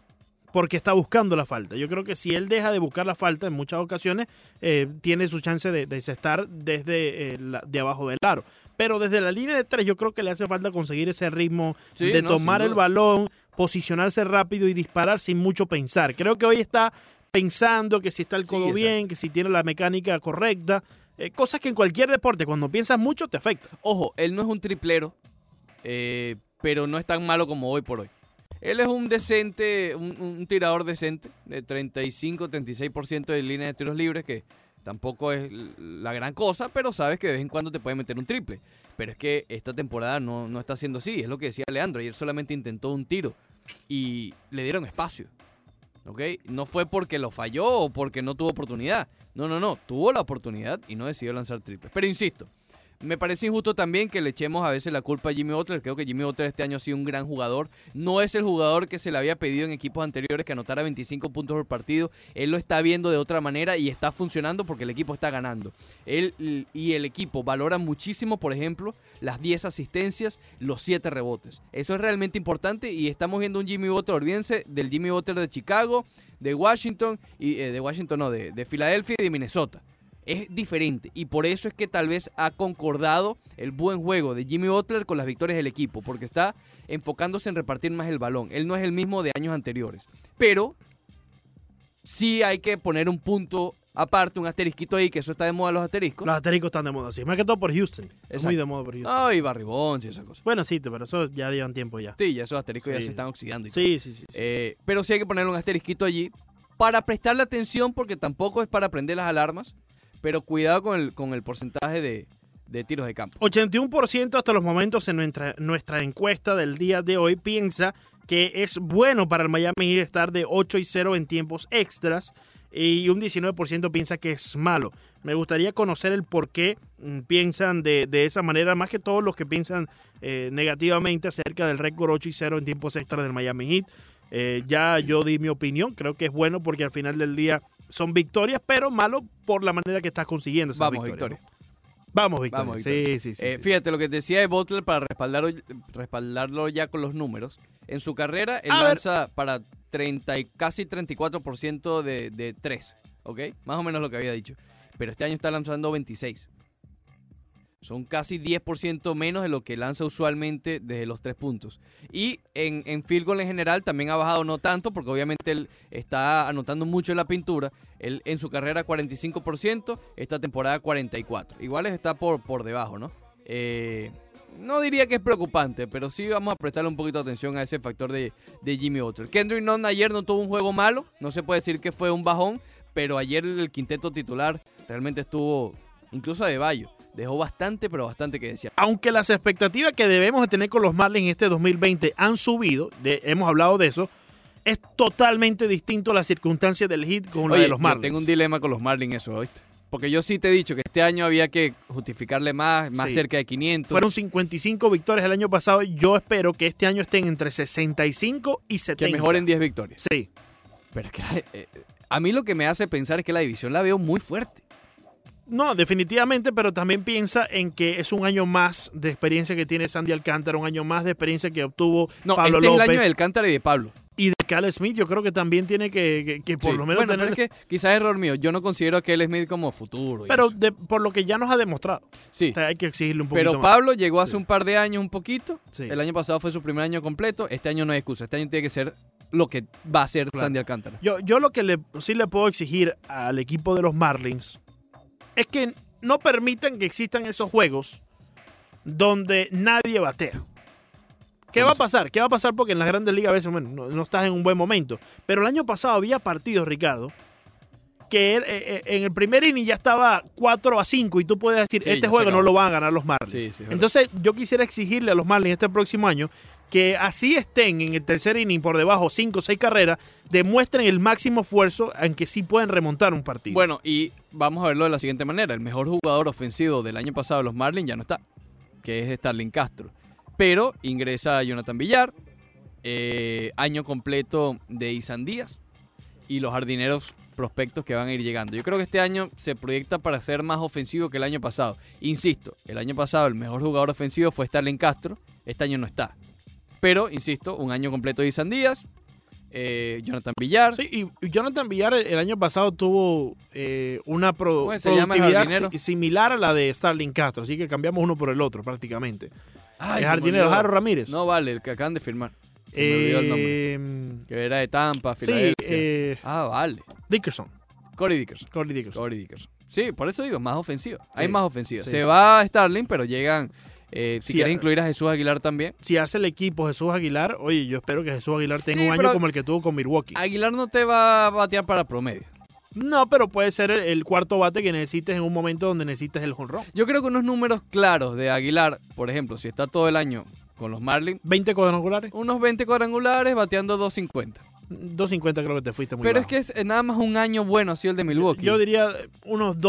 Porque está buscando la falta. Yo creo que si él deja de buscar la falta en muchas ocasiones, eh, tiene su chance de, de estar desde eh, la- de abajo del aro. Pero desde la línea de tres, yo creo que le hace falta conseguir ese ritmo Sí, de no, tomar el balón, posicionarse rápido y disparar sin mucho pensar. Creo que hoy está pensando que si está el codo bien, que si tiene la mecánica correcta. eh, cosas que en cualquier deporte, cuando piensas mucho, te afecta. Ojo, él no es un triplero, eh, pero no es tan malo como hoy por hoy. Él es un decente, un, tirador decente, de 35-36% de líneas de tiros libres, que tampoco es la gran cosa, pero sabes que de vez en cuando te puede meter un triple. Pero es que esta temporada no, no está siendo así, es lo que decía Leandro. Ayer solamente intentó un tiro y le dieron espacio. ¿Ok? No fue porque lo falló o porque no tuvo oportunidad. No, no, no. Tuvo la oportunidad y no decidió lanzar triples. Pero insisto, me parece injusto también que le echemos a veces la culpa a Jimmy Butler. Creo que Jimmy Butler este año ha sido un gran jugador. No es el jugador que se le había pedido en equipos anteriores que anotara 25 puntos por partido. Él lo está viendo de otra manera y está funcionando porque el equipo está ganando. Él y el equipo valoran muchísimo, por ejemplo, las 10 asistencias, los 7 rebotes. Eso es realmente importante y estamos viendo un Jimmy Butler, olvídense del Jimmy Butler de Chicago, de Washington, y eh, de Washington no, de, de Filadelfia y de Minnesota es diferente y por eso es que tal vez ha concordado el buen juego de Jimmy Butler con las victorias del equipo, porque está enfocándose en repartir más el balón. Él no es el mismo de años anteriores, pero sí hay que poner un punto aparte, un asterisquito ahí, que eso está de moda los asteriscos. Los asteriscos están de moda, sí. Más que todo por Houston. Es muy de moda por Houston. Ay, Barry Bonds y esas cosas. Bueno, sí, pero eso ya llevan tiempo ya. Sí, ya esos asteriscos ya Sí. se están oxidando. y todo. Sí, sí, sí. sí. Eh, pero sí hay que ponerle un asterisquito allí para prestarle atención, porque tampoco es para prender las alarmas, pero cuidado con el, con el porcentaje de, de tiros de campo. 81% hasta los momentos en nuestra, nuestra encuesta del día de hoy piensa que es bueno para el Miami Heat estar de 8 y 0 en tiempos extras y un 19% piensa que es malo. Me gustaría conocer el por qué mm, piensan de, de esa manera, más que todos los que piensan eh, negativamente acerca del récord 8 y 0 en tiempos extras del Miami Heat. Eh, ya yo di mi opinión, creo que es bueno porque al final del día son victorias, pero malo por la manera que estás consiguiendo esas Vamos, victorias. Victoria. Vamos, Victoria. Vamos, Victoria. sí, sí. Eh, sí. Fíjate, lo que decía de Butler para respaldarlo, respaldarlo ya con los números. En su carrera, él A ver. lanza para 30 y casi 34% de, de 3, ¿ok? Más o menos lo que había dicho. Pero este año está lanzando 26. Son casi 10% menos de lo que lanza usualmente desde los tres puntos. Y en, en field goal en general también ha bajado no tanto, porque obviamente él está anotando mucho en la pintura. Él en su carrera 45%, esta temporada 44%. Igual está por, por debajo, ¿no? Eh, no diría que es preocupante, pero sí vamos a prestarle un poquito de atención a ese factor de, de Jimmy Butler. Kendrick Nunn ayer no tuvo un juego malo, no se puede decir que fue un bajón, pero ayer el quinteto titular realmente estuvo, incluso de Bayo, dejó bastante, pero bastante que decía. aunque las expectativas que debemos de tener con los Marlins en este 2020 han subido, de- hemos hablado de eso, es totalmente distinto las circunstancias del hit con la de los yo Marlins. tengo un dilema con los Marlins eso, ¿oíste? Porque yo sí te he dicho que este año había que justificarle más, más Sí. cerca de 500. Fueron 55 victorias el año pasado. Yo espero que este año estén entre 65 y 70. que mejoren 10 victorias. Sí. Pero es que eh, a mí lo que me hace pensar es que la división la veo muy fuerte. No, definitivamente, pero también piensa en que es un año más de experiencia que tiene Sandy Alcántara, un año más de experiencia que obtuvo No, Pablo este es el año del Cántara y de Pablo. y de Cal Smith. Yo creo que también tiene que, que- que por Sí. lo menos bueno, tener. pero es que quizás error mío. Yo no considero a Kelly Smith como futuro. pero de- por lo que ya nos ha demostrado, sí. o sea, hay que exigirle un poquito Pero más. Pablo llegó hace Sí. un par de años un poquito. Sí. El año pasado fue su primer año completo. Este año no hay excusa. Este año tiene que ser lo que va a ser Claro. Sandy Alcántara. Yo, yo lo que le, sí le puedo exigir al equipo de los Marlins es que no permitan que existan esos juegos donde nadie batea. ¿Qué ¿Cómo va a pasar? ¿Qué va a pasar? Porque en las grandes ligas a veces bueno, no, no estás en un buen momento. Pero el año pasado había partidos, Ricardo, que eh, eh, en el primer inning ya estaba 4 a 5 y tú puedes decir, Sí, este juego no lo van a ganar los Marlins. Sí, sí. Entonces yo quisiera exigirle a los Marlins este próximo año que así estén en el tercer inning por debajo 5 o 6 carreras, demuestren el máximo esfuerzo en que sí pueden remontar un partido. Bueno, y vamos a verlo de la siguiente manera. El mejor jugador ofensivo del año pasado de los Marlins ya no está, que es Starling Castro. Pero ingresa Jonathan Villar, eh, año completo de Isan Díaz y los jardineros prospectos que van a ir llegando. Yo creo que este año se proyecta para ser más ofensivo que el año pasado. Insisto, el año pasado el mejor jugador ofensivo fue Starling Castro, este año no está. Pero, insisto, un año completo de Isan Díaz, eh, Jonathan Villar. Sí, y Jonathan Villar el, año pasado tuvo eh, una pro- ¿Cómo se llama el productividad similar a la de Starling Castro, así que cambiamos uno por el otro prácticamente. Ay, el jardinero. Jaro Ramírez. No vale, el que acaban de firmar. Me olvidó el nombre. Eh, Que era de Tampa, Filadelfia. eh, Ah, vale. Dickerson. Corey Dickerson. Corey Dickerson. Corey Dickerson. Sí, por eso digo, más ofensiva. Hay Sí. más ofensiva. Sí, Se va a Starling, pero llegan. Eh, si Sí, quieres incluir a Jesús Aguilar también. Si hace el equipo Jesús Aguilar, oye, yo espero que Jesús Aguilar tenga Sí, un año como el que tuvo con Milwaukee. Aguilar no te va a batear para promedio. No, pero puede ser el, el cuarto bate que necesites en un momento donde necesites el jonrón. Yo creo que unos números claros de Aguilar, por ejemplo, si está todo el año con los Marlins, 20 cuadrangulares, unos 20 cuadrangulares bateando 250. 250 creo que te fuiste muy Pero es que es eh, nada más un año bueno así el de Milwaukee. Yo diría unos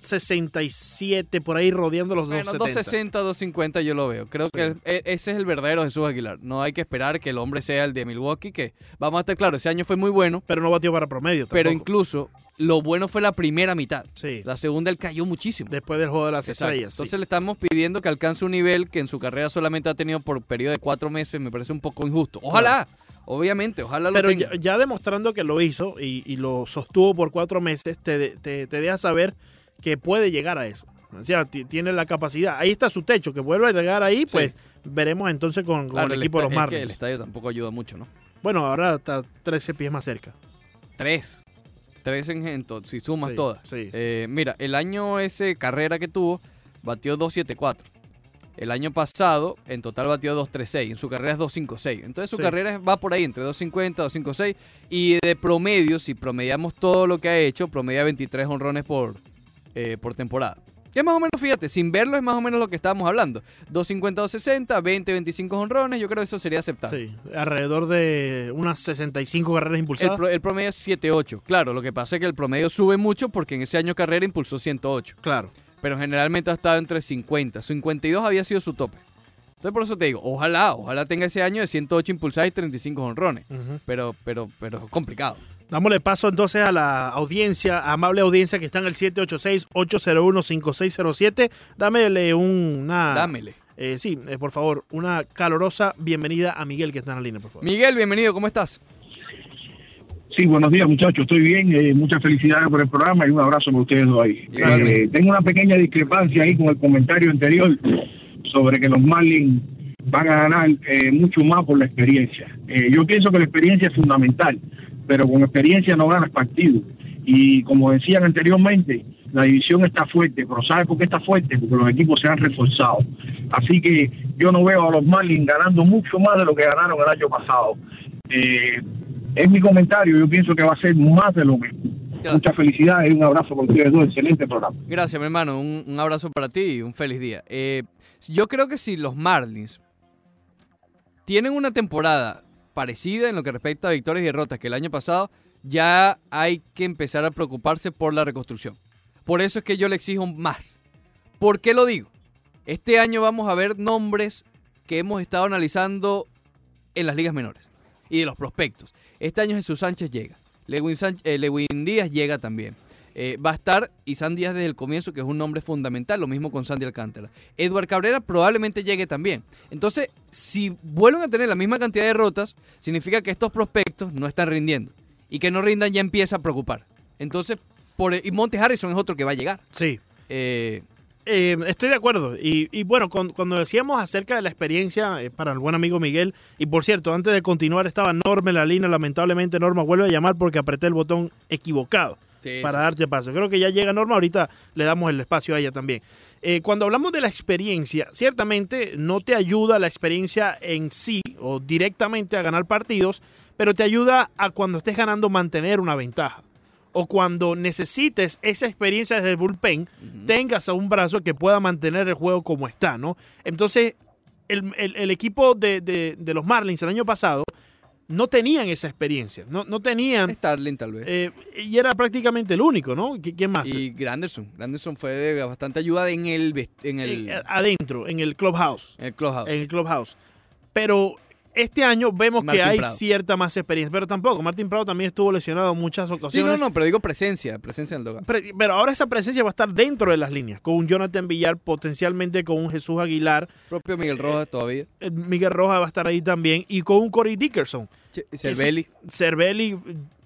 267 por ahí rodeando los Bueno, 270. 260, 250 yo lo veo. Creo Sí. que el- e- ese es el verdadero Jesús Aguilar. No hay que esperar que el hombre sea el de Milwaukee, que vamos a estar claros, ese año fue muy bueno, Pero no batió para promedio pero incluso lo bueno fue la primera mitad. Sí, La segunda él cayó muchísimo. después del juego de las Exacto. estrellas. sí. Entonces le estamos pidiendo que alcance un nivel que en su carrera solamente ha tenido por periodo de cuatro meses. Me parece un poco injusto. Ojalá, obviamente, ojalá lo Pero tenga. ya, ya demostrando que lo hizo y, y lo sostuvo por cuatro meses, te, te, te deja saber que puede llegar a eso. O sea, ti- tiene la capacidad. Ahí está su techo, que vuelva a llegar ahí, pues veremos entonces con, con Claro, el equipo de los es que el Marlins. estadio tampoco ayuda mucho, ¿no? Bueno, ahora está 13 pies más cerca. Tres. Tres en, en to- si sumas Sí, todas. sí. Eh, mira, el año ese carrera que tuvo, batió 274. El año pasado, en total batió 236. En su carrera es 256. Entonces su Sí. carrera va por ahí, entre 250, 256. Y de promedio, si promediamos todo lo que ha hecho, promedia 23 honrones por, eh, por temporada. Que más o menos, fíjate, sin verlo es más o menos lo que estábamos hablando. 250, 260, 20, 25 honrones. Yo creo que eso sería aceptable. Sí, alrededor de unas 65 carreras El, impulsadas. pro- el promedio es 7-8. Claro, lo que pasa es que el promedio sube mucho porque en ese año carrera impulsó 108. Claro. Pero generalmente ha estado entre 50. 52 había sido su tope. Entonces por eso te digo, ojalá, ojalá tenga ese año de 108 impulsadas y 35 honrones. Ujú. Pero, pero, pero es complicado. Dámosle paso entonces a la audiencia, amable audiencia que está en el 786-801-5607. Dámele un- una... Dámele. eh, sí, eh, por favor, una calorosa bienvenida a Miguel que está en la línea, por favor. Miguel, bienvenido, ¿cómo estás? Sí, buenos días muchachos, estoy bien, eh, muchas felicidades por el programa y un abrazo para ustedes dos ahí. Eh, tengo una pequeña discrepancia ahí con el comentario anterior sobre que los Marlins van a ganar eh, mucho más por la experiencia. Eh, yo pienso que la experiencia es fundamental, pero con experiencia no ganas partido. Y como decían anteriormente, la división está fuerte, pero ¿sabe por qué está fuerte? Porque los equipos se han reforzado. Así que yo no veo a los Marlins ganando mucho más de lo que ganaron el año pasado. Eh, es mi comentario, yo pienso que va a ser más de lo mismo. Muchas felicidades y un abrazo para ustedes dos, excelente programa. Gracias, mi hermano. Un, un abrazo para ti y un feliz día. Eh, yo creo que si los Marlins tienen una temporada parecida en lo que respecta a victorias y derrotas que el año pasado, ya hay que empezar a preocuparse por la reconstrucción. Por eso es que yo le exijo más. ¿Por qué lo digo? Este año vamos a ver nombres que hemos estado analizando en las ligas menores y de los prospectos. Este año Jesús Sánchez llega. Lewin, Sánchez- eh, Lewin Díaz llega también. Eh, va a estar Isan Díaz desde el comienzo, que es un nombre fundamental, lo mismo con Sandy Alcántara. Edward Cabrera probablemente llegue también. Entonces, si vuelven a tener la misma cantidad de derrotas, significa que estos prospectos no están rindiendo. Y que no rindan ya empieza a preocupar. Entonces, por, y Monte Harrison es otro que va a llegar. Sí, Eh, Eh, estoy de acuerdo. Y, y bueno, con- cuando decíamos acerca de la experiencia eh, para el buen amigo Miguel, y por cierto, antes de continuar estaba Norma en la línea, lamentablemente Norma vuelve a llamar porque apreté el botón equivocado sí, para sí, darte paso. Creo que ya llega Norma, ahorita le damos el espacio a ella también. Eh, cuando hablamos de la experiencia, ciertamente no te ayuda la experiencia en sí o directamente a ganar partidos, pero te ayuda a cuando estés ganando mantener una ventaja. O cuando necesites esa experiencia desde el bullpen, tengas a un brazo que pueda mantener el juego como está, ¿no? Entonces, el, el- el equipo de, de- de los Marlins el año pasado no tenían esa experiencia, no, no tenían, Starling tal vez. eh, y era prácticamente el único, ¿no? ¿Qui- ¿Quién más? y Granderson. Granderson fue de bastante ayuda en el, en el, Eh, adentro, en el clubhouse, en el clubhouse. en el clubhouse. Pero Este año vemos Martín que hay Prado. cierta más experiencia, pero tampoco. Martín Prado también estuvo lesionado en muchas Sí, ocasiones. no, no, pero digo presencia, presencia en el lugar. Pre- Pero ahora esa presencia va a estar dentro de las líneas, con un Jonathan Villar, potencialmente con un Jesús Aguilar, Propio Miguel Rojas todavía. eh, Miguel Rojas va a estar ahí también, y con un Corey Dickerson. Cervelli. Cervelli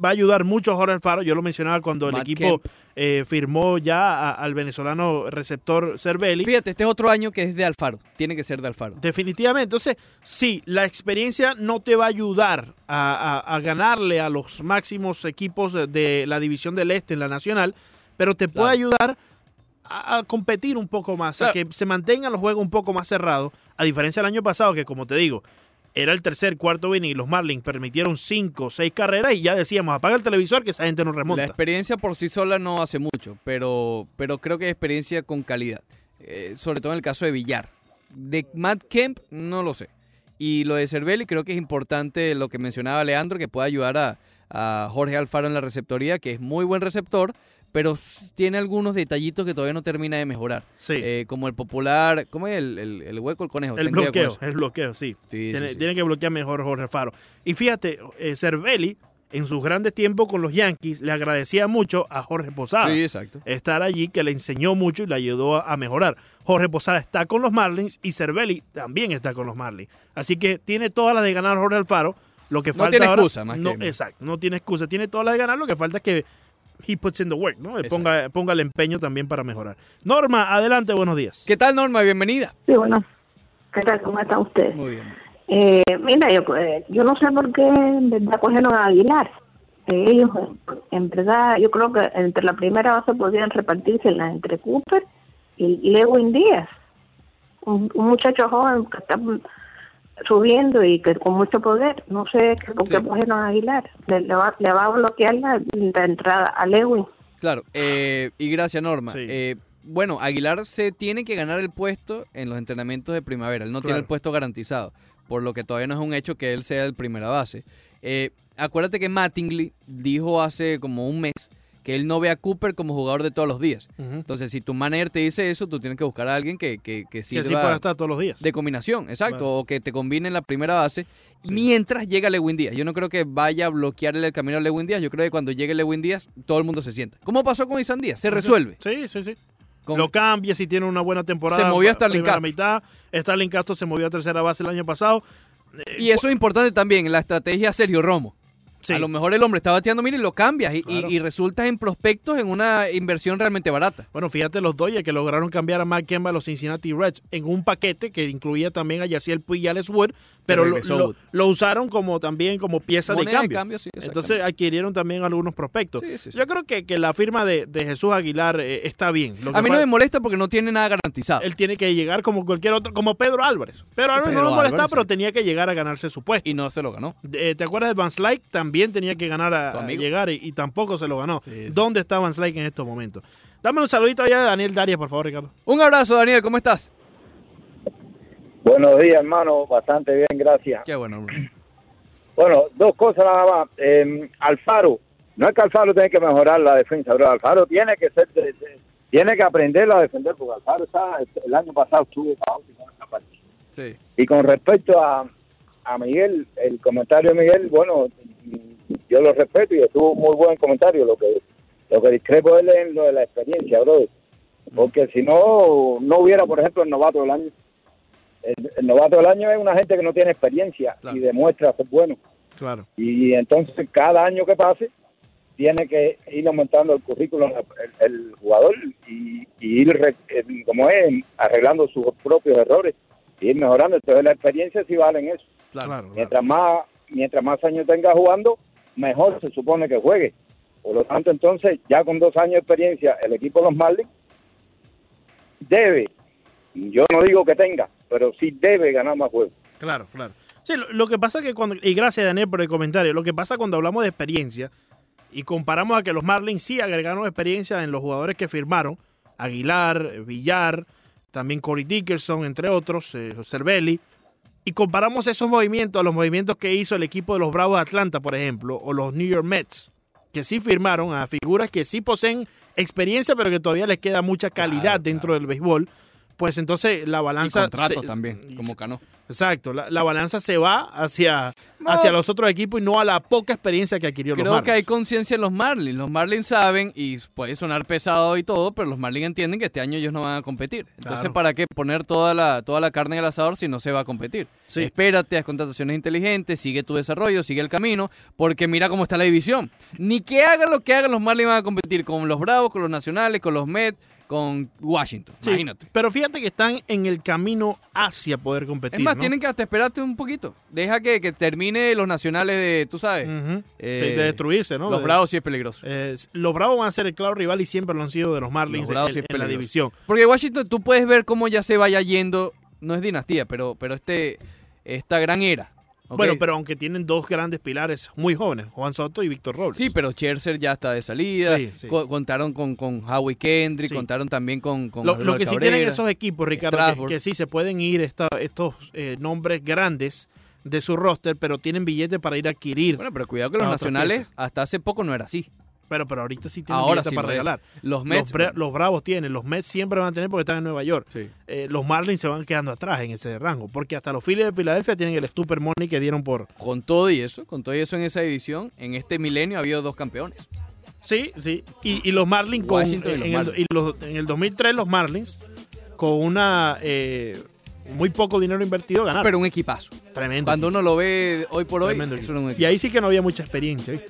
va a ayudar mucho a Jorge Alfaro. Yo lo mencionaba cuando el equipo eh, firmó ya a- al venezolano receptor Cervelli. Fíjate, este es otro año que es de Alfaro. Tiene que ser de Alfaro. Definitivamente. Entonces, sí, la experiencia no te va a ayudar a, a- a ganarle a los máximos equipos de la división del Este en la nacional, pero te puede Claro. ayudar a, competir un poco más, a que se mantengan los juegos un poco más cerrados, a diferencia del año pasado, que como te digo, era el tercer, cuarto inning y los Marlins permitieron cinco, seis carreras y ya decíamos, apaga el televisor que esa gente no La remonta. experiencia por sí sola no hace mucho, pero, pero creo que es experiencia con calidad. Eh, sobre todo en el caso de Villar. De Matt Kemp, no lo sé. Y lo de Cervelli, creo que es importante lo que mencionaba Leandro, que puede ayudar a Jorge Alfaro en la receptoría, que es muy buen receptor, pero tiene algunos detallitos que todavía no termina de mejorar. Sí. Eh, como el popular, ¿cómo es el, el- el hueco, el conejo? el bloqueo, el bloqueo, sí. Sí, tiene, sí, sí. tiene que bloquear mejor Jorge Faro. Y fíjate, eh, Cervelli, en sus grandes tiempos con los Yankees, le agradecía mucho a Jorge Posada. Sí, exacto. estar allí, que le enseñó mucho y le ayudó a, a mejorar. Jorge Posada está con los Marlins y Cervelli también está con los Marlins. Así que tiene todas las de ganar Jorge Alfaro. Lo que No falta tiene ahora- excusa, más no, que- Exacto, no tiene excusa. Tiene todas las de ganar. Lo que falta es que he puts in the work, ¿no? Ponga, ponga el empeño también para mejorar. Norma, adelante, buenos días. ¿Qué tal, Norma? Bienvenida. Sí, bueno, ¿qué tal? ¿Cómo está usted? Muy bien. Eh, mira, yo, eh, yo no sé por qué en verdad cogieron a Aguilar. Eh, ellos, en verdad, yo creo que entre la primera base podían repartirse entre Cooper y Lewin Díaz. Un, un muchacho joven que está subiendo y que con mucho poder. No sé por qué Sí. a Aguilar. Le, le va, le va a bloquear la, la entrada a Lewin. Claro, eh, y gracias Norma. Sí. Eh, bueno, Aguilar se tiene que ganar el puesto en los entrenamientos de primavera. Él no tiene el puesto garantizado, por lo que todavía no es un hecho que él sea el primera base. Eh, acuérdate que Mattingly dijo hace como un mes que él no ve a Cooper como jugador de todos los días. Entonces, si tu manager te dice eso, tú tienes que buscar a alguien que, que, que Que sí sirva puede estar todos los días. de combinación, exacto, o que te combine en la primera base Sí. mientras llega Lewin Díaz. Yo no creo que vaya a bloquearle el camino a Lewin Díaz, yo creo que cuando llegue Lewin Díaz todo el mundo se sienta. ¿Cómo pasó con Isan Díaz? Se resuelve. Sí, sí, sí. Con- Lo cambia si tiene una buena temporada. Se movió a Starling Castro. mitad. Starling Castro se movió a tercera base el año pasado. Y eso es importante también, la estrategia Sergio Romo. Sí. A lo mejor el hombre está bateando, mire, y lo cambias y, Claro. y resultas en prospectos en una inversión realmente barata. Bueno, fíjate los Dodgers que lograron cambiar a Mark Kemba a los Cincinnati Reds en un paquete que incluía también a Yaciel Puig y Alex Wood, pero lo, regresó lo- Wood. lo usaron como también como pieza de cambio. sí, Entonces adquirieron también algunos prospectos. Sí, sí, sí. Yo creo que, que la firma de, de Jesús Aguilar eh, está bien. Lo que a mí no me molesta porque no tiene nada garantizado. él tiene que llegar como cualquier otro, como Pedro Álvarez. Pedro Álvarez Pedro no lo molesta, Álvarez, pero sí. tenía que llegar a ganarse su puesto. Y no se lo ganó. Eh, ¿Te acuerdas de Van Slyke? También tenía que ganar a, llegar y, y tampoco se lo ganó. Sí, sí. ¿Dónde está Van Slyke en estos momentos? Dame un saludito allá de Daniel Darias, por favor, Ricardo. Un abrazo, Daniel, ¿cómo estás? Buenos días, hermano. Bastante bien, gracias. Qué bueno. Bruno. Bueno, dos cosas nada más. Eh, Alfaro, no es que Alfaro tiene que mejorar la defensa, pero Alfaro tiene que ser, de- de- tiene que aprender a defender, porque Alfaro está, el año pasado estuvo caótico en esa parte. Sí. Y con respecto a, a Miguel, el comentario de Miguel, bueno, yo lo respeto y estuvo muy buen comentario. Lo que lo que discrepo es en lo de la experiencia, brother. Porque si no, no hubiera, por ejemplo, el novato del año. El, el novato del año es una gente que no tiene experiencia Claro. y demuestra ser bueno. Claro. Y entonces cada año que pase tiene que ir aumentando el currículum el, el jugador y, y ir, re- como es, arreglando sus propios errores y ir mejorando. Entonces la experiencia sí vale en eso. Claro. Mientras más mientras más años tenga jugando, mejor se supone que juegue. Por lo tanto, entonces, ya con dos años de experiencia, el equipo de los Marlins debe, yo no digo que tenga, pero sí debe ganar más juegos. Claro, claro. Sí, lo, que pasa que cuando, y gracias Daniel por el comentario, lo que pasa cuando hablamos de experiencia y comparamos a que los Marlins sí agregaron experiencia en los jugadores que firmaron, Aguilar, Villar, también Corey Dickerson, entre otros, eh, Cervelli, y comparamos esos movimientos a los movimientos que hizo el equipo de los Bravos de Atlanta, por ejemplo, o los New York Mets, que sí firmaron a figuras que sí poseen experiencia, pero que todavía les queda mucha calidad Claro, dentro del béisbol. Pues entonces la Y balanza... contrato se- también, como Cano. Exacto, la, la balanza se va hacia, No. hacia los otros equipos y no a la poca experiencia que adquirió los Creo que hay conciencia en los Marlins. Los Marlins saben, y puede sonar pesado y todo, pero los Marlins entienden que este año ellos no van a competir. Entonces, Claro. ¿para qué poner toda la, toda la carne en el asador si no se va a competir? Sí. Espérate, haz contrataciones inteligentes, sigue tu desarrollo, sigue el camino, porque mira cómo está la división. Ni que hagan lo que hagan, los Marlins van a competir con los Bravos, con los Nacionales, con los Mets, con Washington. Sí, Imagínate. Pero fíjate que están en el camino hacia poder competir. Es más, ¿no? tienen que hasta esperarte un poquito. Deja que, que termine los nacionales de, tú sabes, Ujú. eh, de destruirse, ¿no? los De- Bravos sí es peligroso. eh, los Bravos van a ser el claro rival y siempre lo han sido de los Marlins Los Bravos en, sí es en la división. Porque Washington, tú puedes ver cómo ya se vaya yendo, no es dinastía, pero, pero este, esta gran era. Bueno, pero aunque tienen dos grandes pilares muy jóvenes, Juan Soto y Víctor Robles. Sí, pero Scherzer ya está de salida. Sí, sí. co- contaron con, con Howie Kendrick, Sí. contaron también con, con Lo, lo que sí tienen esos equipos, Ricardo, que, que sí se pueden ir esta- estos eh, nombres grandes de su roster, pero tienen billetes para ir a adquirir. Bueno, pero cuidado que los nacionales hasta hace poco no era así. Pero, pero ahorita sí tienen Ahora sí para lo es. regalar. Los Mets. Los, Bra- los Bravos tienen, los Mets siempre van a tener porque están en Nueva York. sí. Eh, los Marlins se van quedando atrás en ese rango, porque hasta los Phillies de Filadelfia tienen el Super Money que dieron por... Con todo y eso, con todo y eso en esa división, en este milenio ha habido dos campeones. Sí, sí. Y, y los Marlins con, Washington y los en, el, y los- en el 2003 los Marlins con una eh, muy poco dinero invertido ganaron. Pero un equipazo. Tremendo. Cuando uno lo ve hoy por hoy, eso era un Y ahí sí que no había mucha experiencia, ¿viste?